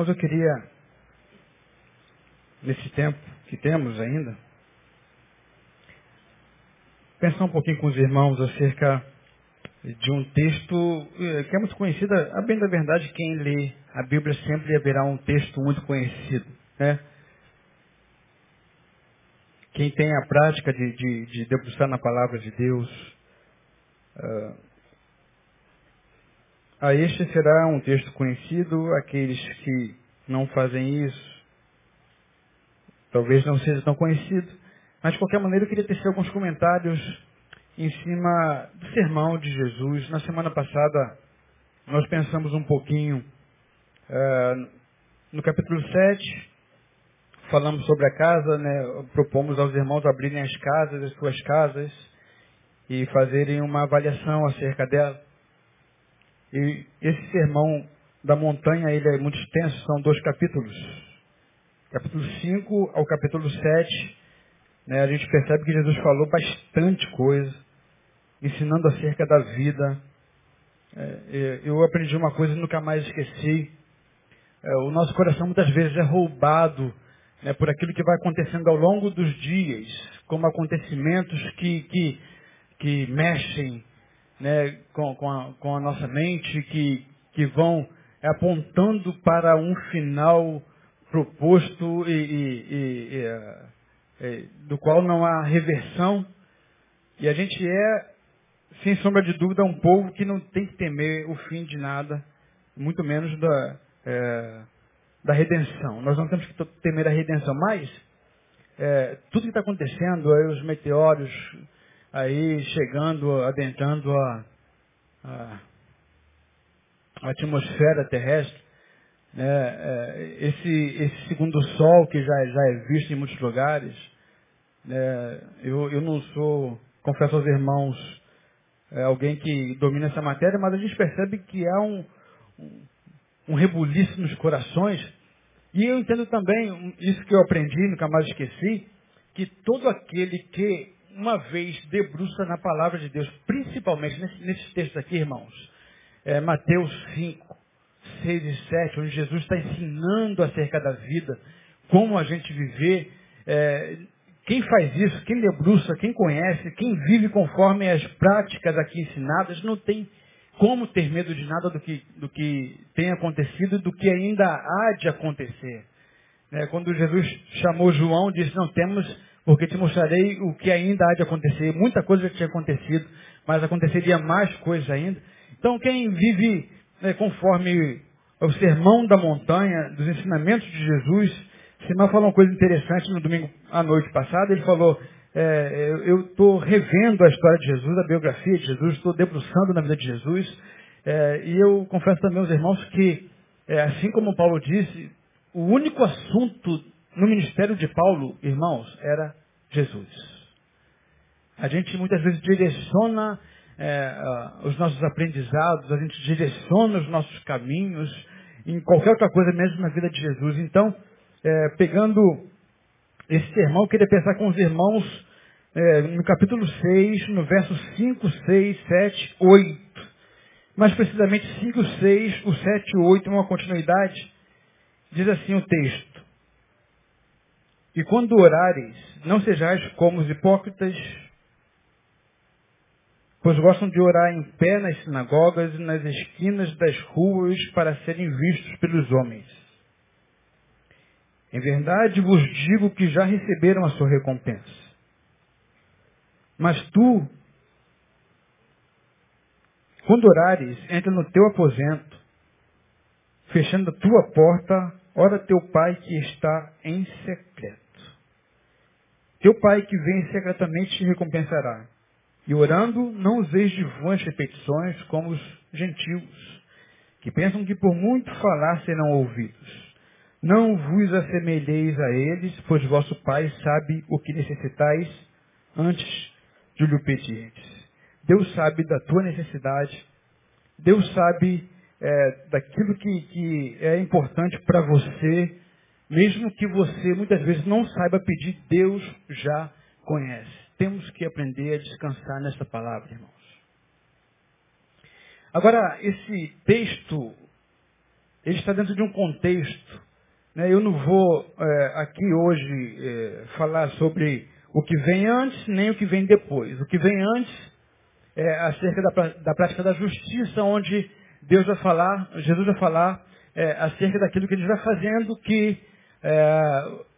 Irmãos, eu queria, nesse tempo que temos ainda, pensar um pouquinho com os irmãos acerca de um texto eh, que é muito conhecido. A bem da verdade, quem lê a Bíblia sempre haverá um texto muito conhecido. Né? Quem tem a prática de, de, de debruçar na palavra de Deus, uh, a este será um texto conhecido, aqueles que não fazem isso, talvez não seja tão conhecido, mas de qualquer maneira eu queria tecer alguns comentários em cima do sermão de Jesus. Na semana passada nós pensamos um pouquinho uh, no capítulo 7, falamos sobre a casa, né, propomos aos irmãos abrirem as casas, as suas casas, e fazerem uma avaliação acerca dela. E esse sermão da montanha, ele é muito extenso, são dois capítulos. Capítulo 5 ao capítulo 7, né, a gente percebe que Jesus falou bastante coisa, ensinando acerca da vida. É, é eu aprendi uma coisa e nunca mais esqueci. É, o nosso coração muitas vezes é roubado né, por aquilo que vai acontecendo ao longo dos dias, como acontecimentos que, que, que mexem né, com, com, a, com a nossa mente, que, que vão apontando para um final proposto e, e, e, e é, do qual não há reversão. E a gente é, sem sombra de dúvida, um povo que não tem que temer o fim de nada, muito menos da, é, da redenção. Nós não temos que temer a redenção, mas é, tudo que está acontecendo, aí, os meteoros, aí chegando, adentrando a, a, a atmosfera terrestre, né, é, esse, esse segundo sol que já, já é visto em muitos lugares, né, eu, eu não sou, confesso aos irmãos, é, alguém que domina essa matéria, mas a gente percebe que há um, um, um rebuliço nos corações, e eu entendo também, isso que eu aprendi, nunca mais esqueci, que todo aquele que uma vez debruça na palavra de Deus, principalmente nesse, nesses textos aqui, irmãos. É, Mateus 5, 6 e 7, onde Jesus está ensinando acerca da vida, como a gente viver. É, quem faz isso, quem debruça, quem conhece, quem vive conforme as práticas aqui ensinadas, não tem como ter medo de nada do que, do que tem acontecido e do que ainda há de acontecer. É, quando Jesus chamou João, disse, não temos porque te mostrarei o que ainda há de acontecer. Muita coisa já tinha acontecido, mas aconteceria mais coisas ainda. Então, quem vive né, conforme o sermão da montanha, dos ensinamentos de Jesus, Simão falou uma coisa interessante no domingo à noite passada. Ele falou: é, Eu estou revendo a história de Jesus, a biografia de Jesus, estou debruçando na vida de Jesus. É, e eu confesso também aos irmãos que, é, assim como Paulo disse, o único assunto no ministério de Paulo, irmãos, era Jesus. A gente muitas vezes direciona é, os nossos aprendizados, a gente direciona os nossos caminhos em qualquer outra coisa, mesmo na vida de Jesus. Então, é, pegando esse sermão, eu queria pensar com os irmãos é, no capítulo 6, no verso 5, 6, 7, 8. Mais precisamente 5, 6, o 7 e 8, uma continuidade. Diz assim o texto. E quando orares, não sejais como os hipócritas, pois gostam de orar em pé nas sinagogas e nas esquinas das ruas para serem vistos pelos homens. Em verdade vos digo que já receberam a sua recompensa. Mas tu, quando orares, entra no teu aposento, fechando a tua porta, ora teu pai que está em secreto. Teu pai que vem secretamente te recompensará. E orando, não useis de vãs repetições como os gentios, que pensam que por muito falar serão ouvidos. Não vos assemelheis a eles, pois vosso Pai sabe o que necessitais antes de lhe pedirdes. Deus sabe da tua necessidade. Deus sabe é, daquilo que, que é importante para você mesmo que você muitas vezes não saiba pedir, Deus já conhece. Temos que aprender a descansar nessa palavra, irmãos. Agora, esse texto ele está dentro de um contexto. Né? Eu não vou é, aqui hoje é, falar sobre o que vem antes, nem o que vem depois. O que vem antes é acerca da, da prática da justiça, onde Deus vai falar, Jesus vai falar é, acerca daquilo que ele vai fazendo, que é,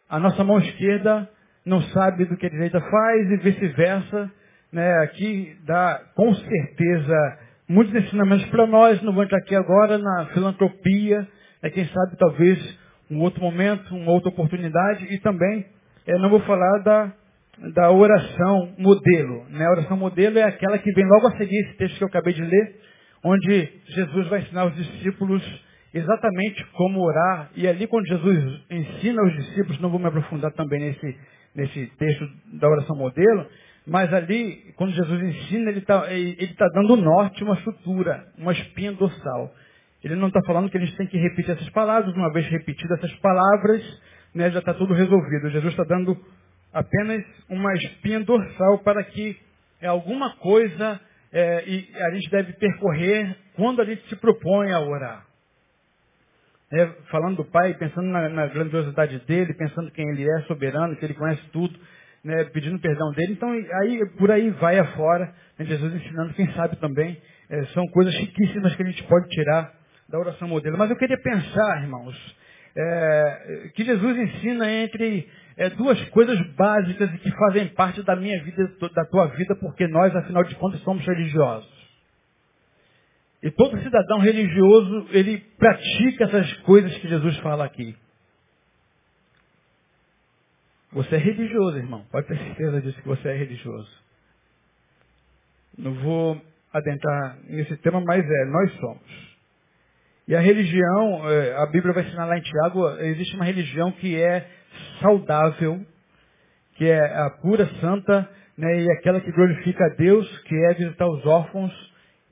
a nossa mão esquerda não sabe do que a direita faz e vice-versa. Né? Aqui dá com certeza muitos ensinamentos para nós, não vou entrar aqui agora na filantropia, é quem sabe talvez um outro momento, uma outra oportunidade, e também é, não vou falar da, da oração modelo. Né? A oração modelo é aquela que vem logo a seguir esse texto que eu acabei de ler, onde Jesus vai ensinar os discípulos exatamente como orar. E ali quando Jesus ensina os discípulos, não vou me aprofundar também nesse, nesse texto da oração modelo, mas ali, quando Jesus ensina, ele está tá dando norte, uma estrutura, uma espinha dorsal. Ele não está falando que a gente tem que repetir essas palavras, uma vez repetidas essas palavras, né, já está tudo resolvido. Jesus está dando apenas uma espinha dorsal para que alguma coisa é, e a gente deve percorrer quando a gente se propõe a orar. É, falando do Pai, pensando na, na, grandiosidade dele, pensando quem ele é, soberano, que ele conhece tudo, né, pedindo perdão dele. Então, aí, por aí vai afora, né, Jesus ensinando, quem sabe também, é, são coisas chiquíssimas que a gente pode tirar da oração modelo. Mas eu queria pensar, irmãos, é, que Jesus ensina entre é, duas coisas básicas que fazem parte da minha vida, da tua vida, porque nós, afinal de contas, somos religiosos. E todo cidadão religioso, ele pratica essas coisas que Jesus fala aqui. Você é religioso, irmão. Pode ter certeza disso que você é religioso. Não vou adentrar nesse tema, mas é, nós somos. E a religião, é, a Bíblia vai ensinar lá em Tiago, existe uma religião que é saudável, que é a pura, santa, né, e aquela que glorifica a Deus, que é visitar os órfãos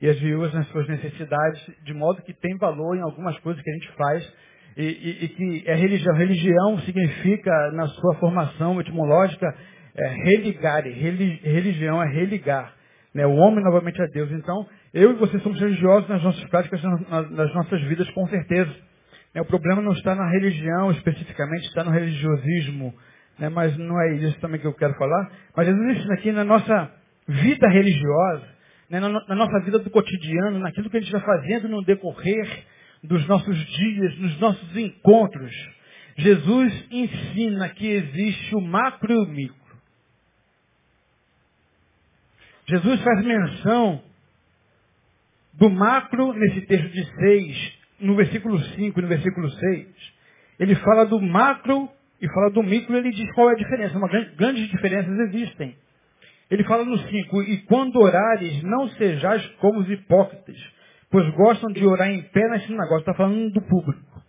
e as viúvas nas suas necessidades, de modo que tem valor em algumas coisas que a gente faz, e, e, e que é religião. Religião significa, na sua formação etimológica, é religare. religião é religar né, o homem novamente a Deus. Então, eu e você somos religiosos nas nossas práticas, nas nossas vidas, com certeza. É, o problema não está na religião especificamente, está no religiosismo, né, mas não é isso também que eu quero falar. Mas Jesus ensina aqui na nossa vida religiosa, né, na, na nossa vida do cotidiano, naquilo que a gente vai fazendo no decorrer dos nossos dias, nos nossos encontros. Jesus ensina que existe o macro e o micro. Jesus faz menção do macro nesse texto de 6, no versículo 5 e no versículo 6. Ele fala do macro e fala do micro, ele diz qual é a diferença. Uma grande, grandes diferenças existem. Ele fala no 5, e quando orares, não sejais como os hipócritas, pois gostam de orar em pé nas sinagogas. Está falando do público.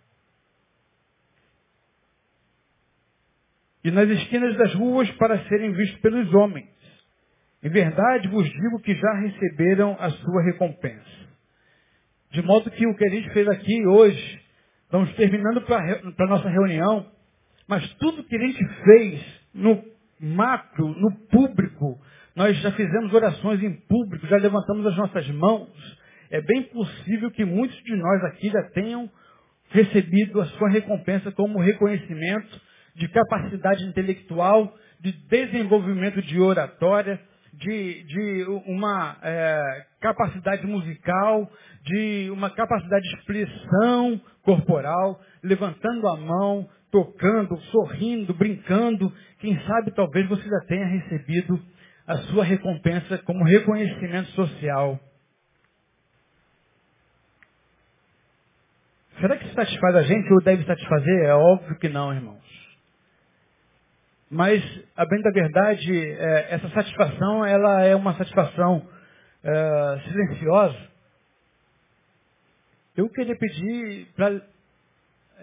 E nas esquinas das ruas para serem vistos pelos homens. Em verdade vos digo que já receberam a sua recompensa. De modo que o que a gente fez aqui hoje, estamos terminando para a nossa reunião, mas tudo que a gente fez no macro, no público, nós já fizemos orações em público, já levantamos as nossas mãos. É bem possível que muitos de nós aqui já tenham recebido a sua recompensa como reconhecimento de capacidade intelectual, de desenvolvimento de oratória, de, de uma é, capacidade musical, de uma capacidade de expressão corporal, levantando a mão, tocando, sorrindo, brincando. Quem sabe talvez você já tenha recebido a sua recompensa como reconhecimento social. Será que isso satisfaz a gente ou deve satisfazer? É óbvio que não, irmãos. Mas, a bem da verdade, é, essa satisfação, ela é uma satisfação é, silenciosa. Eu queria pedir para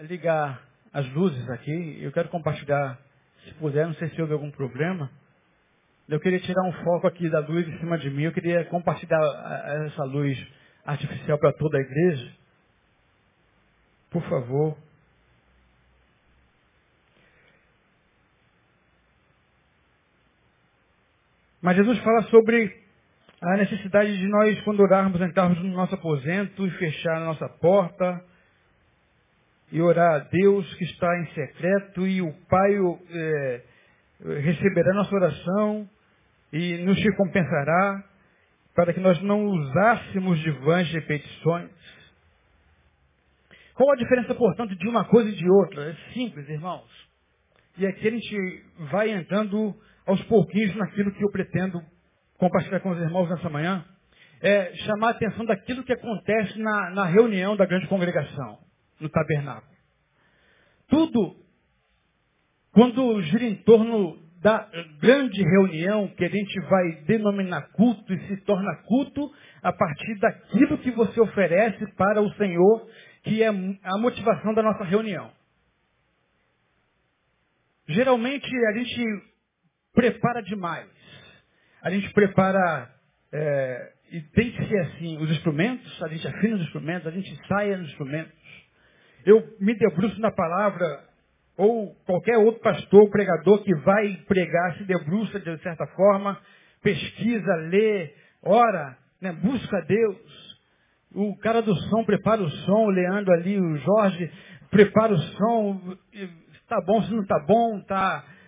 ligar as luzes aqui. Eu quero compartilhar, se puder, não sei se houve algum problema. Eu queria tirar um foco aqui da luz em cima de mim. Eu queria compartilhar essa luz artificial para toda a igreja. Por favor. Mas Jesus fala sobre a necessidade de nós, quando orarmos, entrarmos no nosso aposento e fechar a nossa porta e orar a Deus que está em secreto e o Pai é, receberá nossa oração e nos recompensará para que nós não usássemos de vãs repetições. Qual a diferença, portanto, de uma coisa e de outra? É simples, irmãos. E aqui a gente vai entrando aos pouquinhos naquilo que eu pretendo compartilhar com os irmãos nessa manhã. É chamar a atenção daquilo que acontece na, na reunião da grande congregação, no tabernáculo. Tudo, quando gira em torno da grande reunião que a gente vai denominar culto e se torna culto a partir daquilo que você oferece para o Senhor, que é a motivação da nossa reunião. Geralmente a gente prepara demais. A gente prepara, é, e tem que ser assim, os instrumentos, a gente afina os instrumentos, a gente saia nos instrumentos. Eu me debruço na palavra ou qualquer outro pastor, pregador que vai pregar, se debruça de certa forma, pesquisa, lê, ora, né, busca Deus. O cara do som prepara o som, o Leandro ali, o Jorge, prepara o som, está bom, se não está bom,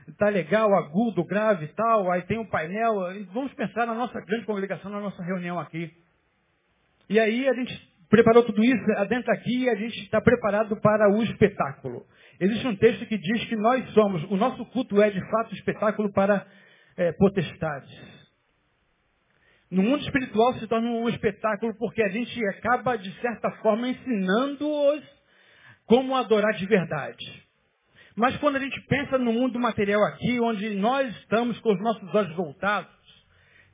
está tá legal, agudo, grave e tal, aí tem um painel, vamos pensar na nossa grande congregação, na nossa reunião aqui. E aí a gente preparou tudo isso dentro aqui e a gente está preparado para o espetáculo. Existe um texto que diz que nós somos, o nosso culto é de fato espetáculo para é, potestades. No mundo espiritual se torna um espetáculo porque a gente acaba, de certa forma, ensinando-os como adorar de verdade. Mas quando a gente pensa no mundo material aqui, onde nós estamos com os nossos olhos voltados,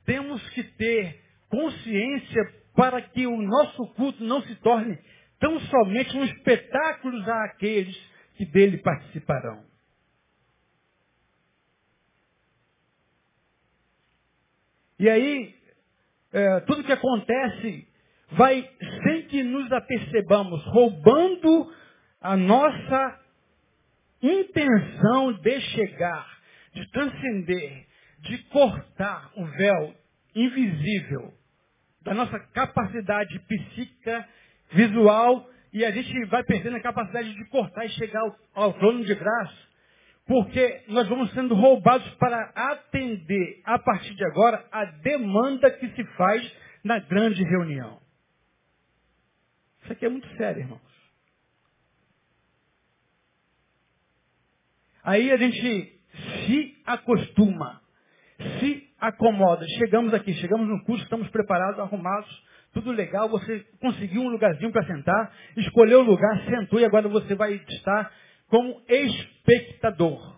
temos que ter consciência para que o nosso culto não se torne tão somente um espetáculo àqueles que dele participarão. E aí, é, tudo que acontece vai, sem que nos apercebamos, roubando a nossa intenção de chegar, de transcender, de cortar o véu invisível da nossa capacidade psíquica, visual e a gente vai perdendo a capacidade de cortar e chegar ao, ao trono de graça. Porque nós vamos sendo roubados para atender, a partir de agora, a demanda que se faz na grande reunião. Isso aqui é muito sério, irmãos. Aí a gente se acostuma, se acomoda. Chegamos aqui, chegamos no curso, estamos preparados, arrumados, tudo legal, você conseguiu um lugarzinho para sentar, escolheu o lugar, sentou e agora você vai estar como espectador.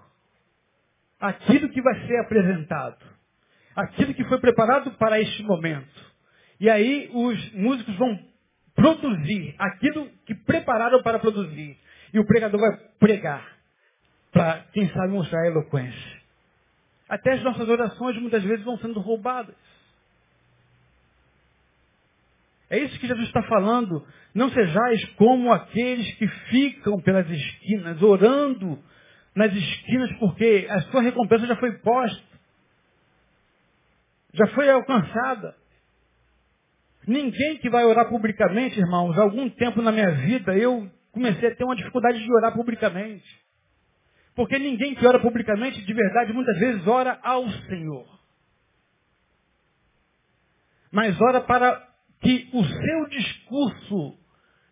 Aquilo que vai ser apresentado. Aquilo que foi preparado para este momento. E aí os músicos vão produzir aquilo que prepararam para produzir. E o pregador vai pregar. Para, quem sabe, mostrar a eloquência. Até as nossas orações muitas vezes vão sendo roubadas. É isso que Jesus está falando. Não sejais como aqueles que ficam pelas esquinas, orando nas esquinas, porque a sua recompensa já foi posta. Já foi alcançada. Ninguém que vai orar publicamente, irmãos, algum tempo na minha vida eu comecei a ter uma dificuldade de orar publicamente. Porque ninguém que ora publicamente, de verdade, muitas vezes ora ao Senhor. Mas ora para que o seu discurso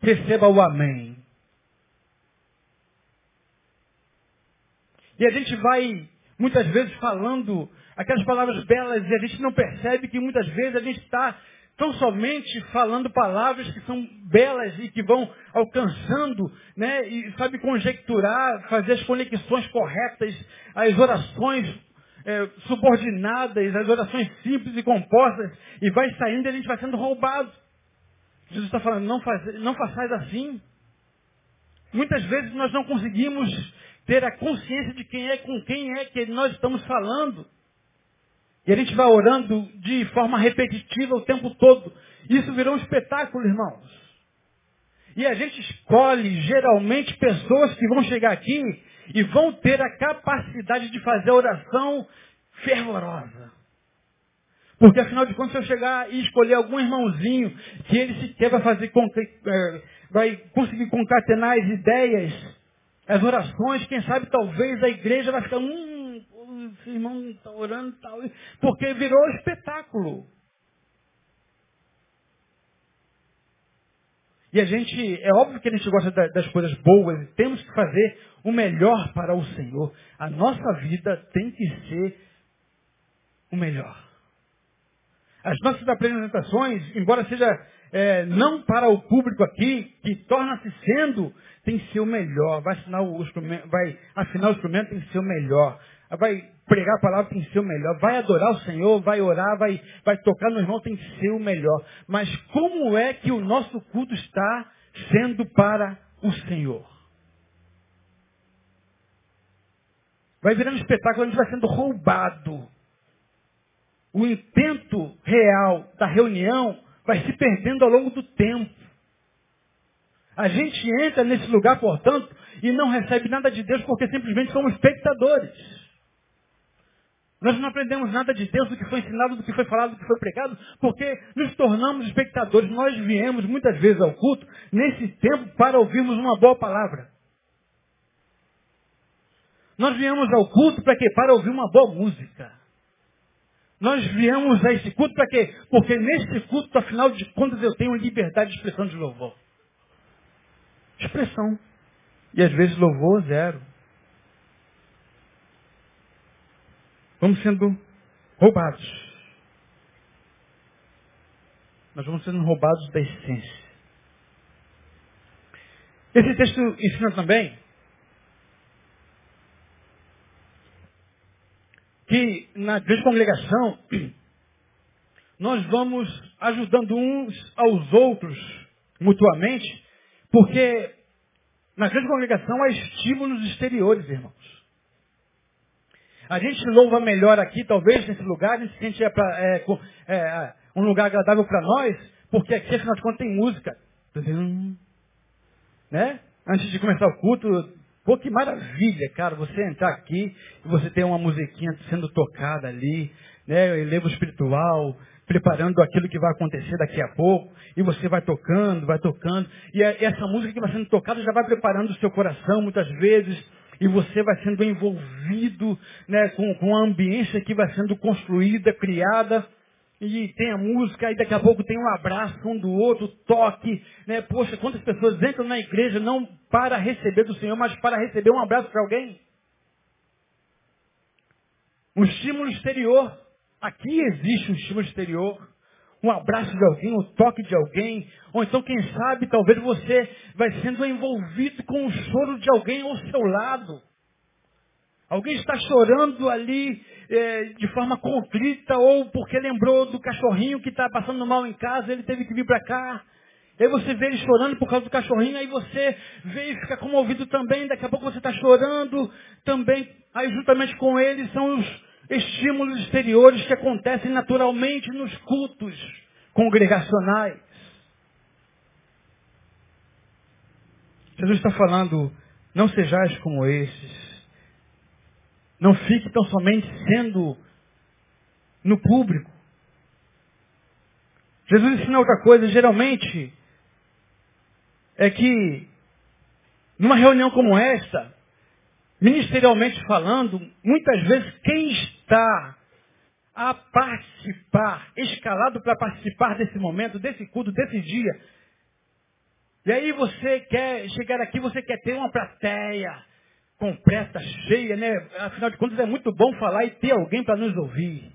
receba o amém. E a gente vai, muitas vezes, falando aquelas palavras belas e a gente não percebe que muitas vezes a gente está tão somente falando palavras que são belas e que vão alcançando, né, e sabe conjecturar, fazer as conexões corretas, as orações é, subordinadas, as orações simples e compostas, e vai saindo e a gente vai sendo roubado. Jesus está falando, não, faz, não façais assim. Muitas vezes nós não conseguimos ter a consciência de quem é com quem é que nós estamos falando. E a gente vai orando de forma repetitiva o tempo todo. Isso virou um espetáculo, irmãos. E a gente escolhe geralmente pessoas que vão chegar aqui e vão ter a capacidade de fazer a oração fervorosa. Porque afinal de contas, se eu chegar e escolher algum irmãozinho que ele sequer vai fazer é, vai conseguir concatenar as ideias, as orações, quem sabe talvez a igreja vai ficar, hum, esse irmão está orando tal, porque virou espetáculo. E a gente, é óbvio que a gente gosta das coisas boas, e temos que fazer o melhor para o Senhor. A nossa vida tem que ser o melhor. As nossas apresentações, embora seja é, não para o público aqui, que torna-se sendo, tem que ser o melhor. Vai assinar o instrumento, vai afinar o instrumento, tem que ser o melhor. Vai pregar a palavra, tem que ser o melhor. Vai adorar o Senhor, vai orar, vai, vai tocar no irmão, tem que ser o melhor. Mas como é que o nosso culto está sendo para o Senhor? Vai virando espetáculo, a gente vai sendo roubado o intento real da reunião vai se perdendo ao longo do tempo. A gente entra nesse lugar, portanto, e não recebe nada de Deus porque simplesmente somos espectadores. Nós não aprendemos nada de Deus, do que foi ensinado, do que foi falado, do que foi pregado, porque nos tornamos espectadores. Nós viemos muitas vezes ao culto nesse tempo para ouvirmos uma boa palavra. Nós viemos ao culto para quê? Para ouvir uma boa música. Nós viemos a esse culto para quê? Porque nesse culto, afinal de contas, eu tenho liberdade de expressão de louvor. Expressão. E às vezes louvor zero. Vamos sendo roubados. Nós vamos sendo roubados da essência. Esse texto ensina também que na grande congregação nós vamos ajudando uns aos outros mutuamente, porque na grande congregação há estímulos exteriores, irmãos. A gente louva melhor aqui, talvez, nesse lugar, a gente sente é, pra, é, é, um lugar agradável para nós, porque aqui, afinal de contas, tem música. Né? Antes de começar o culto, Pô, que maravilha, cara, você entrar aqui e você ter uma musiquinha sendo tocada ali, né, elevo espiritual, preparando aquilo que vai acontecer daqui a pouco, e você vai tocando, vai tocando, e essa música que vai sendo tocada já vai preparando o seu coração muitas vezes, e você vai sendo envolvido né, com, com a ambiência que vai sendo construída, criada, e tem a música, e daqui a pouco tem um abraço um do outro, toque, né? Poxa, quantas pessoas entram na igreja não para receber do Senhor, mas para receber um abraço para alguém? Um estímulo exterior. Aqui existe um estímulo exterior. Um abraço de alguém, um toque de alguém, ou então, quem sabe, talvez você vai sendo envolvido com o choro de alguém ao seu lado. Alguém está chorando ali é, de forma contrita ou porque lembrou do cachorrinho que está passando mal em casa, ele teve que vir para cá. Aí você vê ele chorando por causa do cachorrinho, aí você vê e fica comovido também, daqui a pouco você está chorando também. Aí juntamente com ele são os estímulos exteriores que acontecem naturalmente nos cultos congregacionais. Jesus está falando, não sejais como esses não fique tão somente sendo no público. Jesus ensina outra coisa, geralmente, é que numa reunião como esta, ministerialmente falando, muitas vezes quem está a participar, escalado para participar desse momento, desse culto, desse dia, e aí você quer chegar aqui, você quer ter uma plateia, completa, cheia, né? Afinal de contas é muito bom falar e ter alguém para nos ouvir.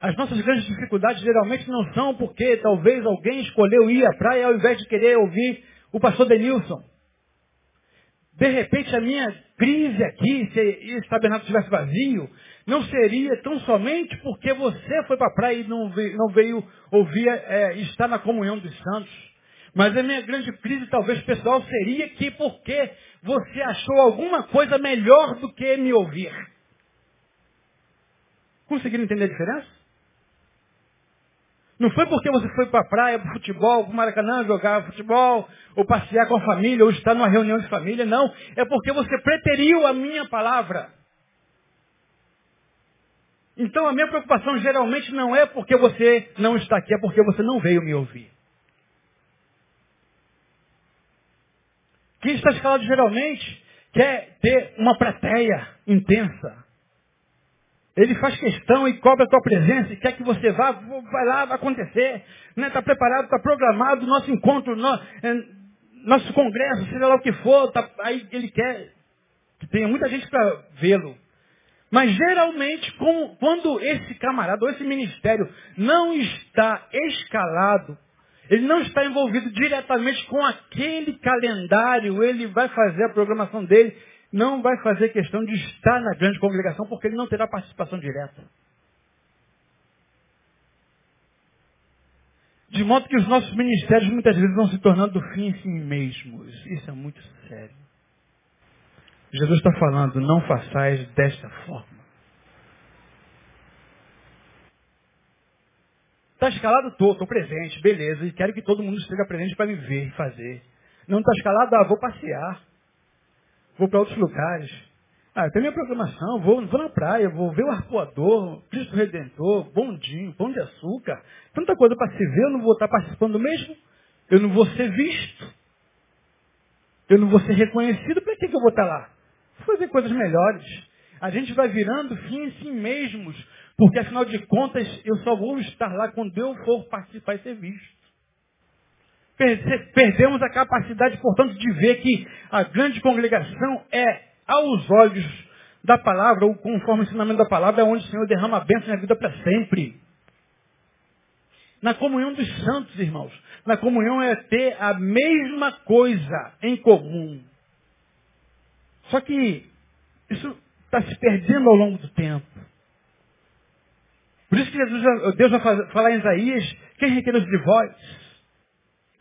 As nossas grandes dificuldades geralmente não são porque talvez alguém escolheu ir à praia ao invés de querer ouvir o pastor Denilson. De repente a minha crise aqui, se esse tabernáculo estivesse vazio, não seria tão somente porque você foi para a praia e não veio, não veio ouvir, é, estar na comunhão dos santos. Mas a minha grande crise, talvez pessoal, seria que porque você achou alguma coisa melhor do que me ouvir. Conseguiram entender a diferença? Não foi porque você foi para a praia, para futebol, para o Maracanã jogar futebol, ou passear com a família, ou estar numa reunião de família, não. É porque você preteriu a minha palavra. Então a minha preocupação geralmente não é porque você não está aqui, é porque você não veio me ouvir. Quem está escalado geralmente quer ter uma plateia intensa. Ele faz questão e cobra a tua presença e quer que você vá, vai lá, vai acontecer. Está né? Tá preparado, está programado, nosso encontro, no, é, nosso congresso, seja lá o que for, tá, aí ele quer que tenha muita gente para vê-lo. Mas geralmente, com, quando esse camarada ou esse ministério não está escalado, ele não está envolvido diretamente com aquele calendário, ele vai fazer a programação dele, não vai fazer questão de estar na grande congregação, porque ele não terá participação direta. De modo que os nossos ministérios muitas vezes vão se tornando fim em si mesmos. Isso é muito sério. Jesus está falando, não façais desta forma. Está escalado? Estou, estou presente, beleza. E quero que todo mundo esteja presente para me ver e fazer. Não está escalado? Ah, vou passear vou para outros lugares. Ah, tenho minha programação, vou, vou na praia, vou ver o arpoador, Cristo Redentor, bondinho, pão de açúcar. Tanta coisa para se ver, eu não vou estar participando mesmo. Eu não vou ser visto. Eu não vou ser reconhecido, para que, que eu vou estar lá? Vou fazer coisas melhores. A gente vai virando fim em si mesmos, porque afinal de contas eu só vou estar lá quando eu for participar e ser visto. Perdemos a capacidade, portanto, de ver que a grande congregação é, aos olhos da palavra, ou conforme o ensinamento da palavra, é onde o Senhor derrama a bênção na vida para sempre. Na comunhão dos santos, irmãos. Na comunhão é ter a mesma coisa em comum. Só que isso está se perdendo ao longo do tempo. Por isso que Jesus, Deus vai falar em Isaías, quem requer de vós?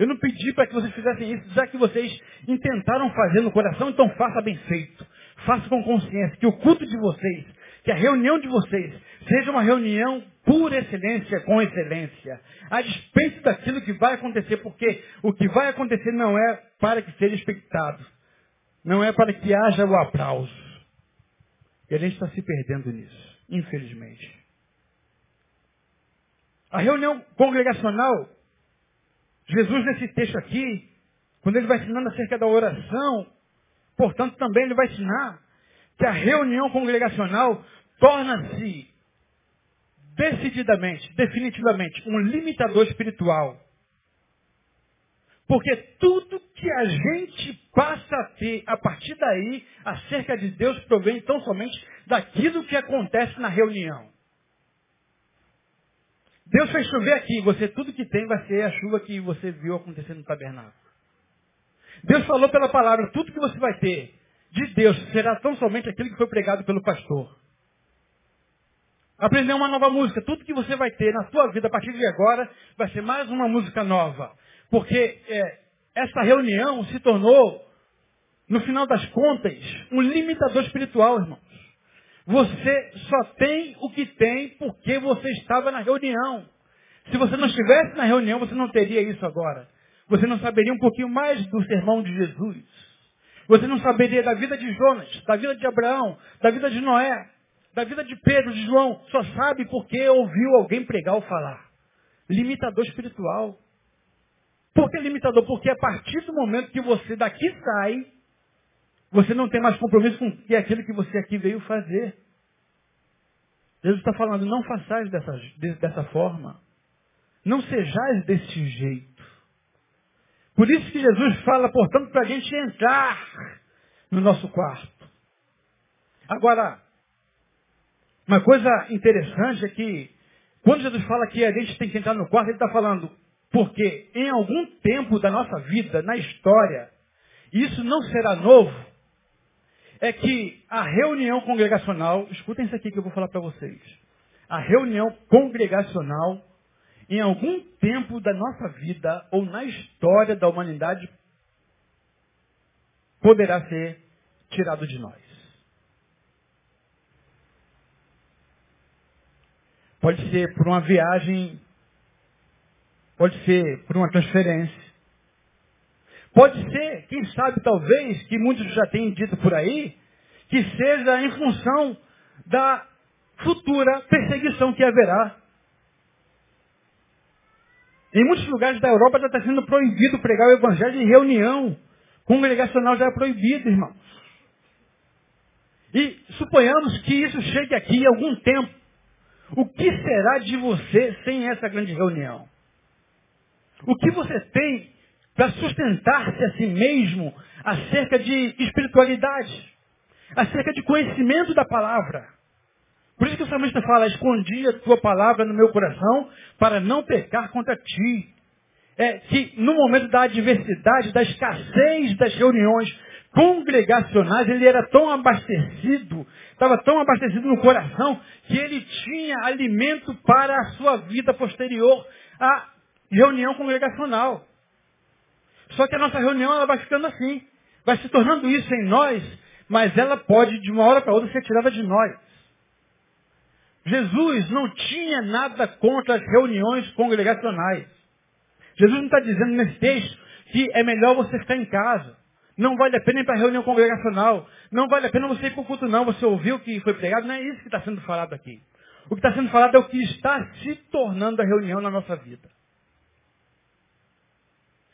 Eu não pedi para que vocês fizessem isso, já que vocês intentaram fazer no coração, então faça bem feito. Faça com consciência que o culto de vocês, que a reunião de vocês, seja uma reunião por excelência, com excelência. A despeito daquilo que vai acontecer, porque o que vai acontecer não é para que seja expectado. Não é para que haja o aplauso. E a gente está se perdendo nisso, infelizmente. A reunião congregacional Jesus, nesse texto aqui, quando ele vai ensinando acerca da oração, portanto, também ele vai ensinar que a reunião congregacional torna-se decididamente, definitivamente, um limitador espiritual. Porque tudo que a gente passa a ter a partir daí, acerca de Deus, provém tão somente daquilo que acontece na reunião. Deus fez chover aqui, você tudo que tem vai ser a chuva que você viu acontecer no tabernáculo. Deus falou pela palavra, tudo que você vai ter de Deus será tão somente aquilo que foi pregado pelo pastor. Aprender uma nova música, tudo que você vai ter na sua vida a partir de agora vai ser mais uma música nova. Porque é, essa reunião se tornou, no final das contas, um limitador espiritual, irmãos. Você só tem o que tem porque você estava na reunião. Se você não estivesse na reunião, você não teria isso agora. Você não saberia um pouquinho mais do sermão de Jesus. Você não saberia da vida de Jonas, da vida de Abraão, da vida de Noé, da vida de Pedro, de João. Só sabe porque ouviu alguém pregar ou falar. Limitador espiritual. Por que limitador? Porque a partir do momento que você daqui sai, você não tem mais compromisso com que aquilo que você aqui veio fazer. Jesus está falando, não façais dessa, dessa forma. Não sejais desse jeito. Por isso que Jesus fala, portanto, para a gente entrar no nosso quarto. Agora, uma coisa interessante é que, quando Jesus fala que a gente tem que entrar no quarto, ele está falando, porque em algum tempo da nossa vida, na história, isso não será novo, é que a reunião congregacional, escutem isso aqui que eu vou falar para vocês. A reunião congregacional, em algum tempo da nossa vida ou na história da humanidade, poderá ser tirado de nós. Pode ser por uma viagem, pode ser por uma transferência, Pode ser, quem sabe talvez, que muitos já têm dito por aí, que seja em função da futura perseguição que haverá. Em muitos lugares da Europa já está sendo proibido pregar o evangelho em reunião, Congregacional já é proibido, irmãos. E suponhamos que isso chegue aqui em algum tempo. O que será de você sem essa grande reunião? O que você tem para sustentar-se a si mesmo acerca de espiritualidade, acerca de conhecimento da palavra? Por isso que o salmista fala, escondi a tua palavra no meu coração para não pecar contra ti. É que no momento da adversidade, da escassez das reuniões congregacionais, ele era tão abastecido, estava tão abastecido no coração, que ele tinha alimento para a sua vida posterior à reunião congregacional. Só que a nossa reunião ela vai ficando assim, vai se tornando isso em nós, mas ela pode de uma hora para outra ser tirada de nós. Jesus não tinha nada contra as reuniões congregacionais. Jesus não está dizendo nesse texto que é melhor você ficar em casa. Não vale a pena ir para a reunião congregacional. Não vale a pena você ir para o culto, não. Você ouviu o que foi pregado? Não é isso que está sendo falado aqui. O que está sendo falado é o que está se tornando a reunião na nossa vida.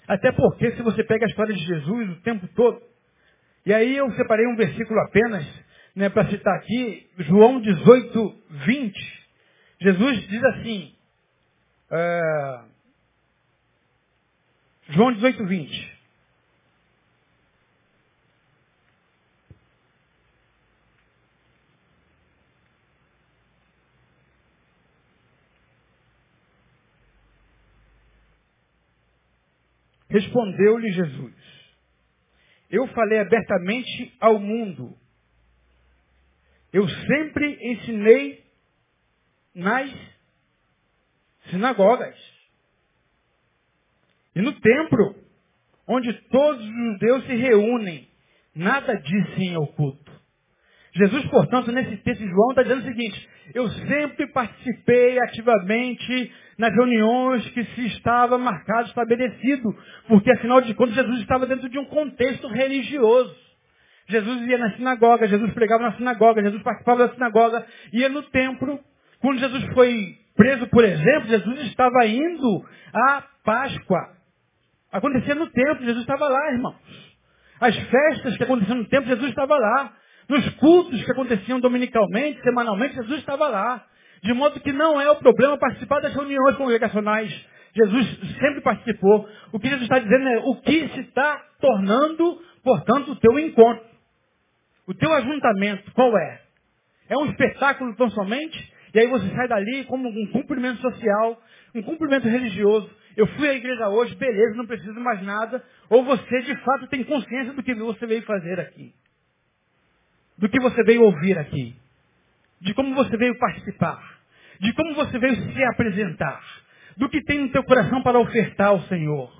Até porque, se você pega a história de Jesus o tempo todo, e aí eu separei um versículo apenas, né, para citar aqui, João 18, 20. Jesus diz assim, é, João 18, 20. Respondeu-lhe Jesus: Eu falei abertamente ao mundo. Eu sempre ensinei nas sinagogas e no templo, onde todos os judeus se reúnem. Nada disse em oculto. Jesus, portanto, nesse texto de João, está dizendo o seguinte, eu sempre participei ativamente nas reuniões que se estava marcado, estabelecido, porque afinal de contas Jesus estava dentro de um contexto religioso. Jesus ia na sinagoga, Jesus pregava na sinagoga, Jesus participava da sinagoga, ia no templo. Quando Jesus foi preso, por exemplo, Jesus estava indo à Páscoa. Acontecia no templo, Jesus estava lá, irmãos. As festas que aconteciam no templo, Jesus estava lá. Nos cultos que aconteciam dominicalmente, semanalmente, Jesus estava lá. De modo que não é o problema participar das reuniões congregacionais. Jesus sempre participou. O que Jesus está dizendo é o que se está tornando, portanto, o teu encontro. O teu ajuntamento, qual é? É um espetáculo tão somente? E aí você sai dali como um cumprimento social, um cumprimento religioso. Eu fui à igreja hoje, beleza, não preciso mais nada. Ou você de fato tem consciência do que você veio fazer aqui. Do que você veio ouvir aqui de como você veio participar, de como você veio se apresentar, do que tem no teu coração para ofertar ao Senhor.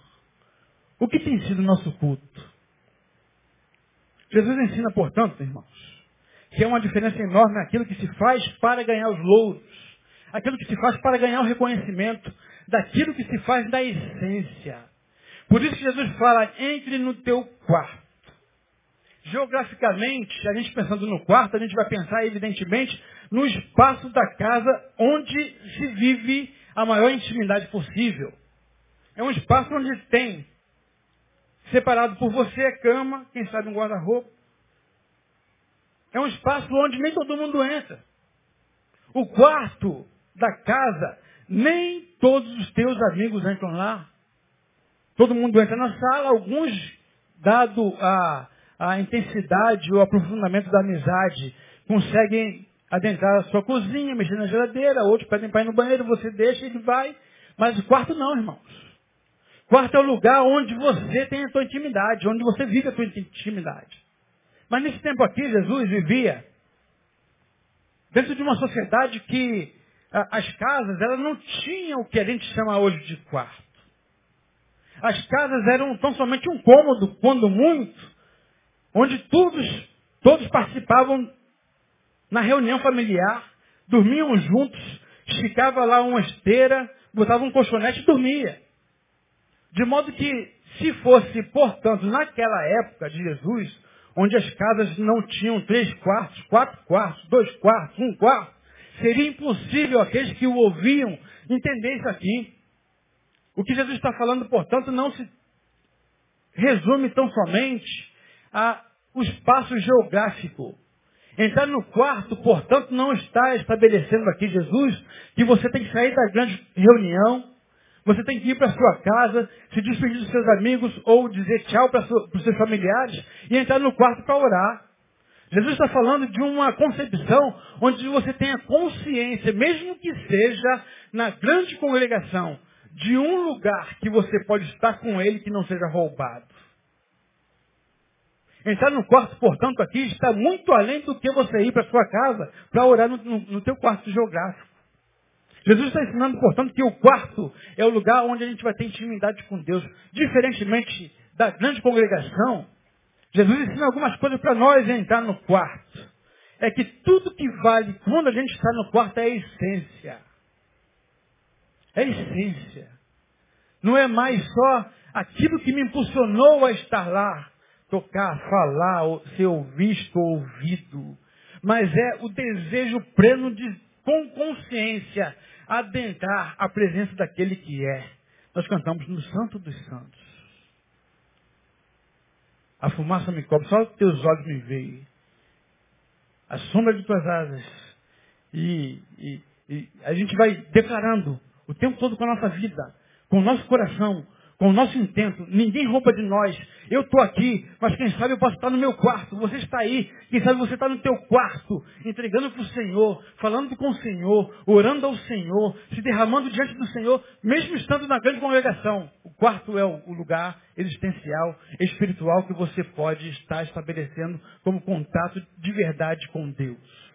O que tem sido o nosso culto? Jesus ensina, portanto, irmãos, que é uma diferença enorme naquilo que se faz para ganhar os louros, aquilo que se faz para ganhar o reconhecimento, daquilo que se faz da essência. Por isso Jesus fala, entre no teu quarto Geograficamente, a gente pensando no quarto, a gente vai pensar, evidentemente, no espaço da casa onde se vive a maior intimidade possível. É um espaço onde tem, separado por você, a cama, quem sabe um guarda-roupa. É um espaço onde nem todo mundo entra. O quarto da casa, nem todos os teus amigos entram lá. Todo mundo entra na sala, alguns, dado a a intensidade ou aprofundamento da amizade, conseguem adentrar a sua cozinha, mexer na geladeira, outros pedem para ir no banheiro, você deixa e ele vai. Mas o quarto não, irmãos. Quarto é o lugar onde você tem a sua intimidade, onde você vive a sua intimidade. Mas nesse tempo aqui, Jesus vivia dentro de uma sociedade que a, as casas elas não tinham o que a gente chama hoje de quarto. As casas eram tão somente um cômodo, quando muito, onde todos, todos participavam na reunião familiar, dormiam juntos, esticava lá uma esteira, botava um colchonete e dormia. De modo que, se fosse, portanto, naquela época de Jesus, onde as casas não tinham três quartos, quatro quartos, dois quartos, um quarto, seria impossível aqueles que o ouviam entender isso aqui. O que Jesus está falando, portanto, não se resume tão somente a o espaço geográfico. Entrar no quarto, portanto, não está estabelecendo aqui Jesus que você tem que sair da grande reunião, você tem que ir para sua casa, se despedir dos seus amigos ou dizer tchau para os seus familiares e entrar no quarto para orar. Jesus está falando de uma concepção onde você tenha consciência, mesmo que seja na grande congregação, de um lugar que você pode estar com ele que não seja roubado. Entrar no quarto, portanto, aqui está muito além do que você ir para sua casa para orar no, no, no teu quarto geográfico. Jesus está ensinando, portanto, que o quarto é o lugar onde a gente vai ter intimidade com Deus. Diferentemente da grande congregação, Jesus ensina algumas coisas para nós entrar no quarto. É que tudo que vale quando a gente está no quarto é a essência. É a essência. Não é mais só aquilo que me impulsionou a estar lá, tocar, falar, ser visto, ouvido. Mas é o desejo pleno de, com consciência, adentrar a presença daquele que é. Nós cantamos no Santo dos Santos. A fumaça me cobre, só teus olhos me veem. A sombra de tuas asas. E, e, e a gente vai declarando o tempo todo com a nossa vida, com o nosso coração, com o nosso intento. Ninguém rouba de nós. Eu estou aqui, mas quem sabe eu posso estar no meu quarto. Você está aí. Quem sabe você está no teu quarto, entregando para o Senhor, falando com o Senhor, orando ao Senhor, se derramando diante do Senhor, mesmo estando na grande congregação. O quarto é o lugar existencial, espiritual que você pode estar estabelecendo como contato de verdade com Deus.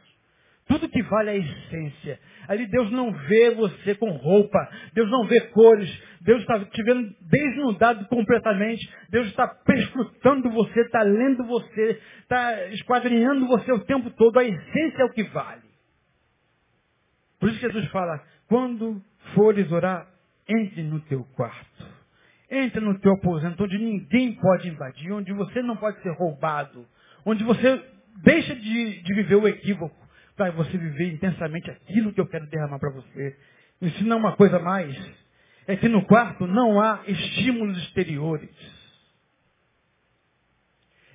Tudo que vale é a essência. Ali Deus não vê você com roupa. Deus não vê cores. Deus está te vendo desnudado completamente. Deus está perscrutando você, está lendo você, está esquadrinhando você o tempo todo. A essência é o que vale. Por isso Jesus fala, quando fores orar, entre no teu quarto. Entre no teu aposento, onde ninguém pode invadir, onde você não pode ser roubado, onde você deixa de, de viver o equívoco para você viver intensamente aquilo que eu quero derramar para você. Ensinar uma coisa mais, é que no quarto não há estímulos exteriores.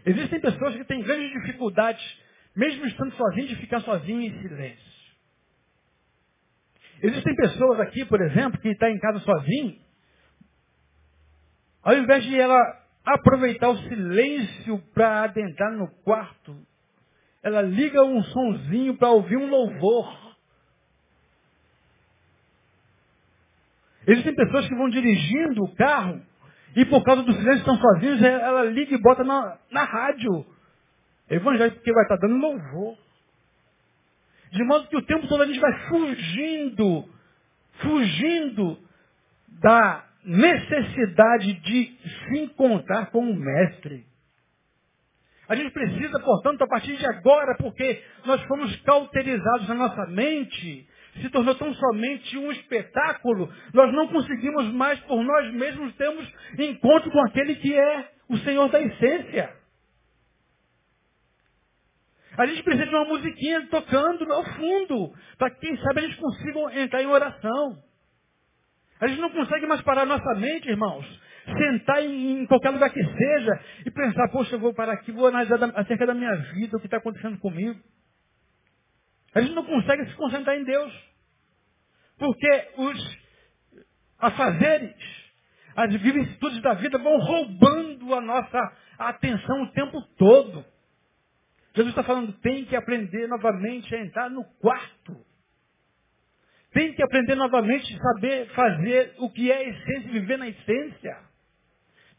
Existem pessoas que têm grandes dificuldades, mesmo estando sozinhos, de ficar sozinho em silêncio. Existem pessoas aqui, por exemplo, que está em casa sozinho, ao invés de ela aproveitar o silêncio para adentrar no quarto, ela liga um sonzinho para ouvir um louvor. Existem pessoas que vão dirigindo o carro e por causa do silêncio estão sozinhos, ela liga e bota na, na rádio. Evangelho, porque vai estar dando louvor. De modo que o tempo todo a gente vai fugindo, fugindo da necessidade de se encontrar com o Mestre. A gente precisa, portanto, a partir de agora, porque nós fomos cauterizados na nossa mente, se tornou tão somente um espetáculo, nós não conseguimos mais por nós mesmos termos encontro com aquele que é o Senhor da essência. A gente precisa de uma musiquinha tocando ao fundo, para que quem sabe a gente consiga entrar em oração. A gente não consegue mais parar nossa mente, irmãos, sentar em, em, qualquer lugar que seja e pensar, poxa, eu vou parar aqui, vou analisar da, acerca da minha vida, o que está acontecendo comigo. A gente não consegue se concentrar em Deus. Porque os afazeres, as vicissitudes da vida vão roubando a nossa atenção o tempo todo. Jesus está falando, tem que aprender novamente a entrar no quarto. Tem que aprender novamente a saber fazer o que é a essência, viver na essência.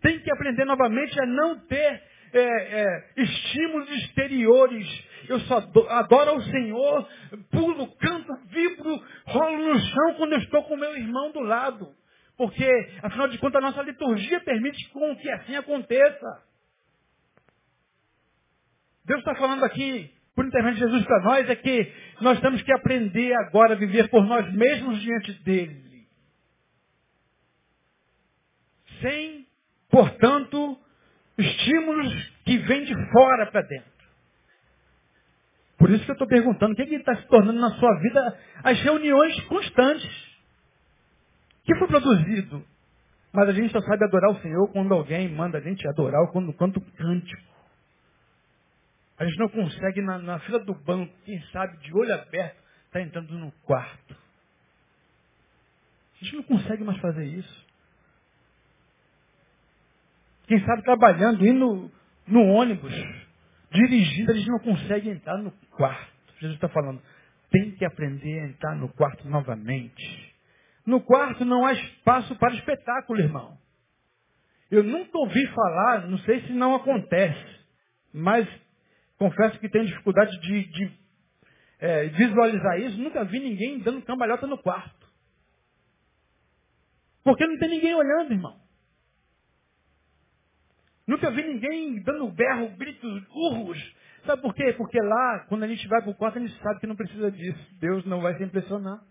Tem que aprender novamente a não ter é, é, estímulos exteriores. Eu só adoro ao Senhor, pulo, canto, vibro, rolo no chão quando eu estou com meu irmão do lado. Porque, afinal de contas, a nossa liturgia permite com que assim aconteça. Deus está falando aqui, por intermédio de Jesus para nós, é que nós temos que aprender agora a viver por nós mesmos diante dele. Sem Portanto, estímulos que vêm de fora para dentro. Por isso que eu estou perguntando, o que está se tornando na sua vida as reuniões constantes? O que foi produzido Mas a gente só sabe adorar o Senhor quando alguém manda a gente adorar ou quando canta o cântico. A gente não consegue, na, na fila do banco, quem sabe, de olho aberto, estar tá entrando no quarto. A gente não consegue mais fazer isso. Quem sabe trabalhando, indo no ônibus, dirigindo, gente não consegue entrar no quarto. Jesus está falando, tem que aprender a entrar no quarto novamente. No quarto não há espaço para espetáculo, irmão. Eu nunca ouvi falar, não sei se não acontece, mas confesso que tenho dificuldade de, de é, visualizar isso. Nunca vi ninguém dando cambalhota no quarto. Porque não tem ninguém olhando, irmão. Nunca vi ninguém dando berro, gritos, urros. Sabe por quê? Porque lá, quando a gente vai para o quarto, a gente sabe que não precisa disso. Deus não vai se impressionar.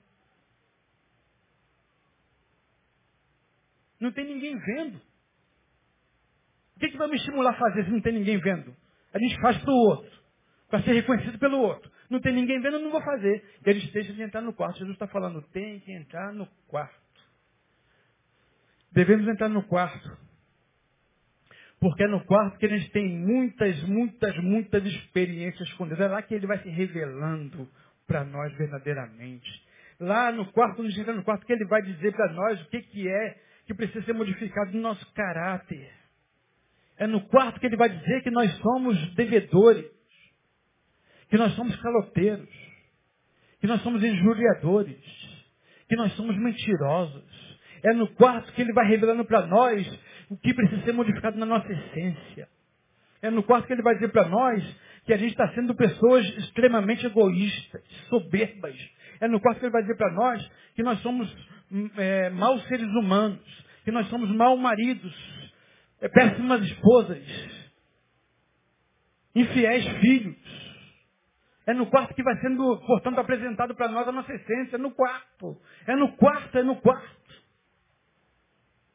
Não tem ninguém vendo. O que, que vai me estimular a fazer se não tem ninguém vendo? A gente faz para o outro. Para ser reconhecido pelo outro. Não tem ninguém vendo, eu não vou fazer. E a gente deixa de entrar no quarto. Jesus está falando, tem que entrar no quarto. Devemos entrar no quarto. Porque é no quarto que a gente tem muitas, muitas, muitas experiências com Deus. É lá que ele vai se revelando para nós verdadeiramente. Lá no quarto, entra no quarto, que ele vai dizer para nós o que, que é que precisa ser modificado no nosso caráter. É no quarto que ele vai dizer que nós somos devedores, que nós somos caloteiros, que nós somos injuriadores, que nós somos mentirosos. É no quarto que ele vai revelando para nós o que precisa ser modificado na nossa essência. É no quarto que ele vai dizer para nós que a gente está sendo pessoas extremamente egoístas, soberbas. É no quarto que ele vai dizer para nós que nós somos hum, é, maus seres humanos, que nós somos maus maridos, é, péssimas esposas, infiéis filhos. É no quarto que vai sendo, portanto, apresentado para nós a nossa essência. É no quarto. É no quarto, é no quarto.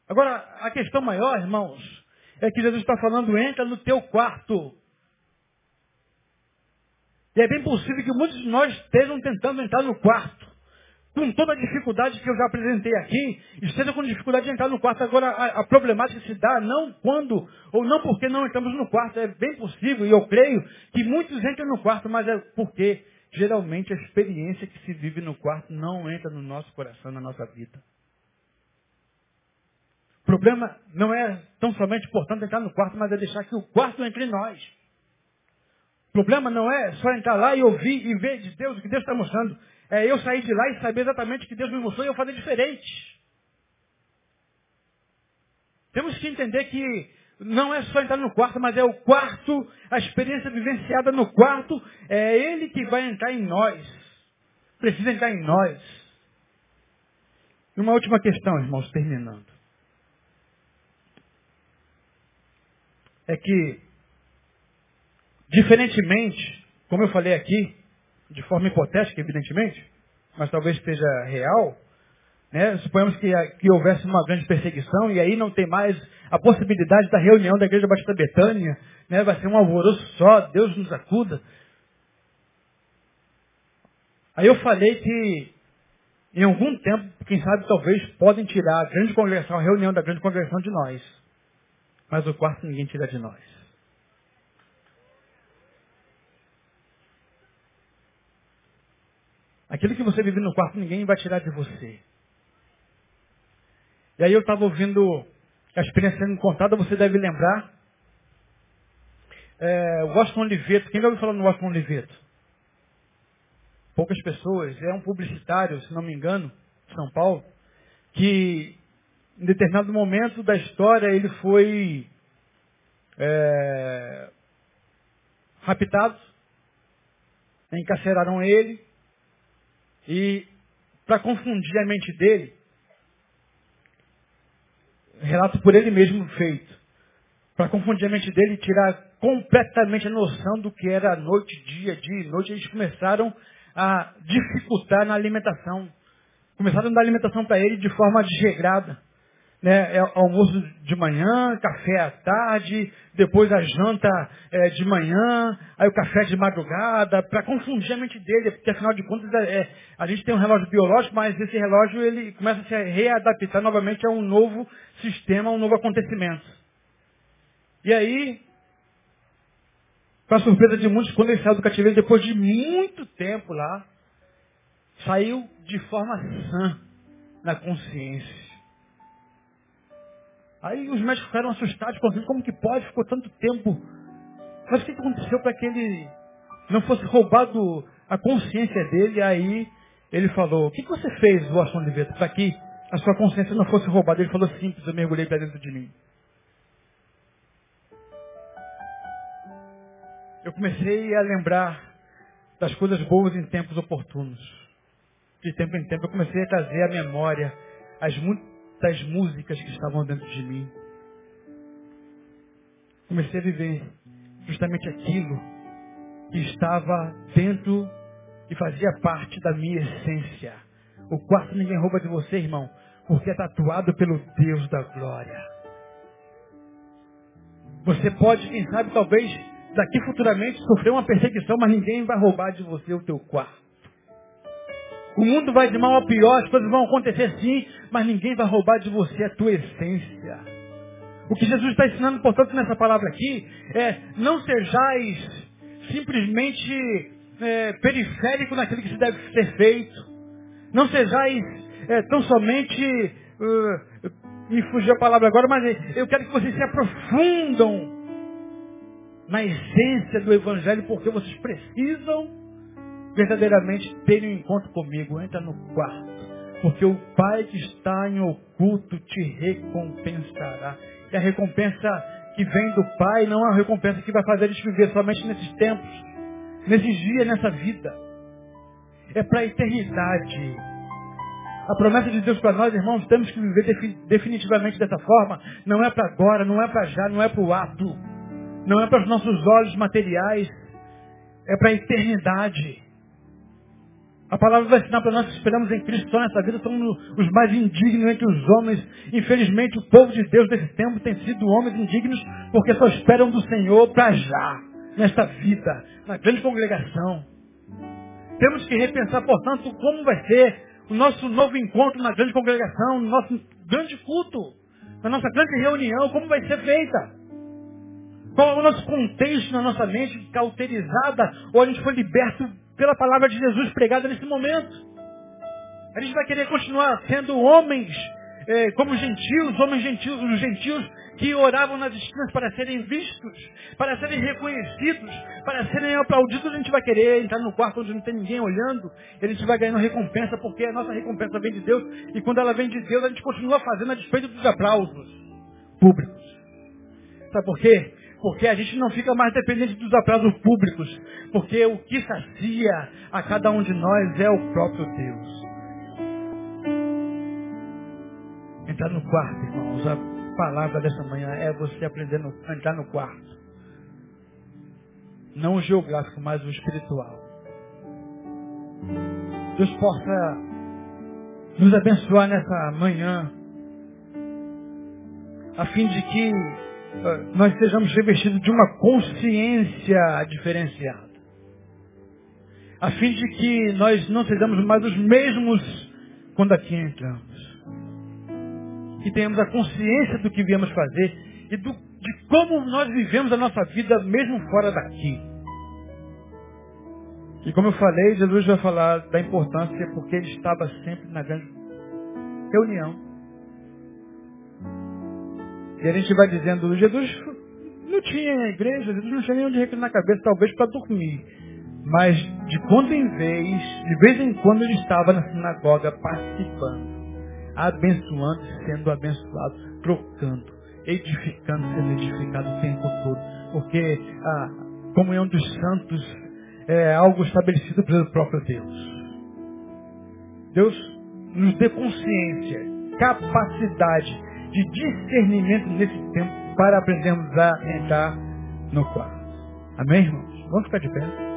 Agora, a questão maior, irmãos, é que Jesus está falando, entra no teu quarto. E é bem possível que muitos de nós estejam tentando entrar no quarto. Com toda a dificuldade que eu já apresentei aqui, esteja com dificuldade de entrar no quarto. Agora, a, a problemática se dá não quando, ou não porque não entramos no quarto. É bem possível, e eu creio, que muitos entram no quarto, mas é porque geralmente a experiência que se vive no quarto não entra no nosso coração, na nossa vida. O problema não é tão somente, portanto, entrar no quarto, mas é deixar que o quarto entre nós. O problema não é só entrar lá e ouvir e ver de Deus o que Deus está mostrando. É eu sair de lá e saber exatamente o que Deus me mostrou e eu fazer diferente. Temos que entender que não é só entrar no quarto, mas é o quarto, a experiência vivenciada no quarto, é Ele que vai entrar em nós. Precisa entrar em nós. E uma última questão, irmãos, terminando. É que, diferentemente, como eu falei aqui, de forma hipotética, evidentemente, mas talvez esteja real, né? suponhamos que, que houvesse uma grande perseguição e aí não tem mais a possibilidade da reunião da Igreja Batista Betânia, né? vai ser um alvoroço só, Deus nos acuda. Aí eu falei que em algum tempo, quem sabe talvez, podem tirar a grande congregação, a reunião da grande congregação de nós. Mas o quarto ninguém tira de nós. Aquilo que você vive no quarto, ninguém vai tirar de você. E aí eu estava ouvindo a experiência sendo contada, você deve lembrar. É, Washington Oliveto, quem já ouviu falar no Washington Oliveto? Poucas pessoas, é um publicitário, se não me engano, de São Paulo, que em determinado momento da história, ele foi é, raptado, encarceraram ele, e para confundir a mente dele, relato por ele mesmo feito, para confundir a mente dele e tirar completamente a noção do que era noite, dia, dia e noite, eles começaram a dificultar na alimentação. Começaram a dar alimentação para ele de forma desregrada. Né, é almoço de manhã, café à tarde, depois a janta é, de manhã, aí o café de madrugada, para confundir a mente dele, porque afinal de contas é, é, a gente tem um relógio biológico, mas esse relógio ele começa a se readaptar novamente a um novo sistema, a um novo acontecimento. E aí, para surpresa de muitos, quando ele saiu do cativeiro, depois de muito tempo lá, saiu de forma sã na consciência. Aí os médicos ficaram assustados, pensando, como que pode? Ficou tanto tempo. Mas o que aconteceu para que ele não fosse roubado a consciência dele? Aí ele falou, o que, que você fez, Washington Oliveira, para que a sua consciência não fosse roubada? Ele falou simples, eu mergulhei para dentro de mim. Eu comecei a lembrar das coisas boas em tempos oportunos. De tempo em tempo eu comecei a trazer à memória as muitas das músicas que estavam dentro de mim. Comecei a viver justamente aquilo que estava dentro e fazia parte da minha essência. O quarto ninguém rouba de você, irmão, porque é tatuado pelo Deus da glória. Você pode, quem sabe, talvez daqui futuramente sofrer uma perseguição, mas ninguém vai roubar de você o teu quarto. O mundo vai de mal a pior, as coisas vão acontecer sim, mas ninguém vai roubar de você a tua essência. O que Jesus está ensinando, portanto, nessa palavra aqui, é não sejais simplesmente é, periférico naquilo que se deve ser feito. Não sejais é, tão somente, uh, me fugiu a palavra agora, mas eu quero que vocês se aprofundam na essência do Evangelho, porque vocês precisam verdadeiramente tenha um encontro comigo, entra no quarto. Porque o Pai que está em oculto te recompensará. E a recompensa que vem do Pai não é uma recompensa que vai fazer eles viver somente nesses tempos, nesses dias, nessa vida. É para a eternidade. A promessa de Deus para nós, irmãos, temos que viver definitivamente dessa forma. Não é para agora, não é para já, não é para o ato. Não é para os nossos olhos materiais. É para a eternidade. A palavra vai ensinar para nós que esperamos em Cristo só nessa vida, somos os mais indignos entre os homens. Infelizmente, o povo de Deus desse tempo tem sido homens indignos porque só esperam do Senhor para já, nesta vida, na grande congregação. Temos que repensar, portanto, como vai ser o nosso novo encontro na grande congregação, no nosso grande culto, na nossa grande reunião, como vai ser feita. Qual é o nosso contexto na nossa mente cauterizada, ou a gente foi liberto pela palavra de Jesus pregada nesse momento. A gente vai querer continuar sendo homens eh, como gentios, homens gentios, os gentios que oravam nas esquinas para serem vistos, para serem reconhecidos, para serem aplaudidos. A gente vai querer entrar no quarto onde não tem ninguém olhando, a gente vai ganhando recompensa, porque a nossa recompensa vem de Deus, e quando ela vem de Deus, a gente continua fazendo a despeito dos aplausos públicos. Sabe por quê? Porque a gente não fica mais dependente dos aplausos públicos. Porque o que sacia a cada um de nós é o próprio Deus. Entrar no quarto, irmãos. A palavra dessa manhã é você aprendendo a entrar no quarto. Não o geográfico, mas o espiritual. Deus possa nos abençoar nessa manhã, a fim de que nós sejamos revestidos de uma consciência diferenciada. A fim de que nós não sejamos mais os mesmos quando aqui entramos. Que tenhamos a consciência do que viemos fazer e do, de como nós vivemos a nossa vida mesmo fora daqui. E como eu falei, Jesus vai falar da importância porque ele estava sempre na grande reunião. E a gente vai dizendo, Jesus não tinha igreja, Jesus não tinha onde reclinar na cabeça, talvez para dormir. Mas de quando em vez, de vez em quando ele estava na sinagoga participando, abençoando sendo abençoado, trocando, edificando, sendo edificado o tempo todo. Porque a comunhão dos santos é algo estabelecido pelo próprio Deus. Deus nos dê consciência, capacidade de discernimento nesse tempo para aprendermos a entrar no quarto. Amém, irmãos? Vamos ficar de pé.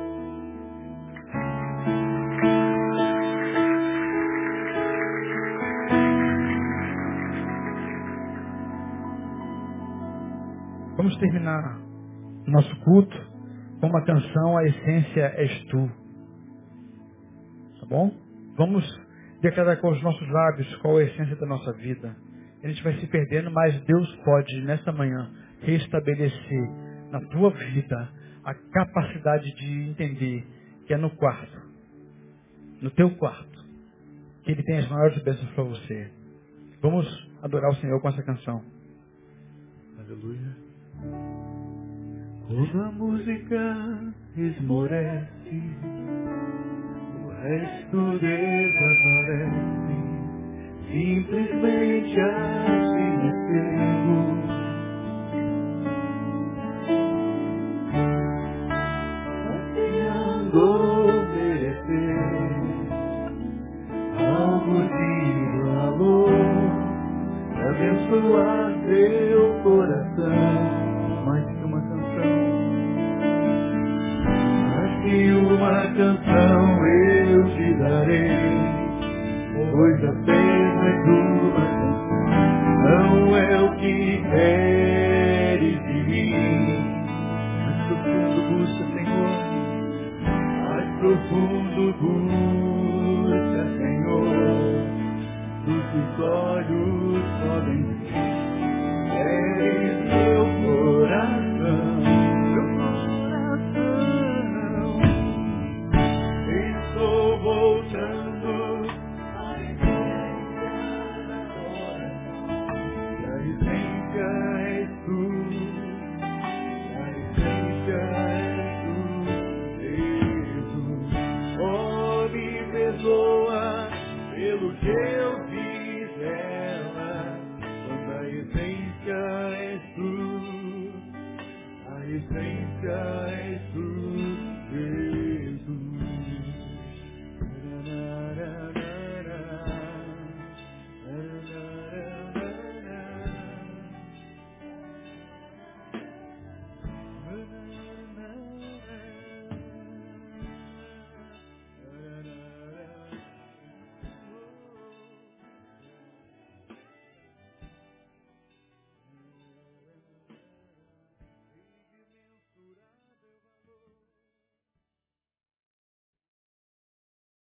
vamos terminar nosso culto com uma canção, a essência és tu. Tá bom? Vamos declarar com os nossos lábios qual é a essência da nossa vida. A gente vai se perdendo, mas Deus pode, nesta manhã, restabelecer na tua vida a capacidade de entender que é no quarto, no teu quarto, que Ele tem as maiores bênçãos para você. Vamos adorar o Senhor com essa canção. Aleluia. Quando a música esmorece, o resto desaparece, simplesmente assim me pego. Ansiando merecer algo de pra abençoar teu coração. Mais que uma canção, mais que uma canção eu te darei, pois apenas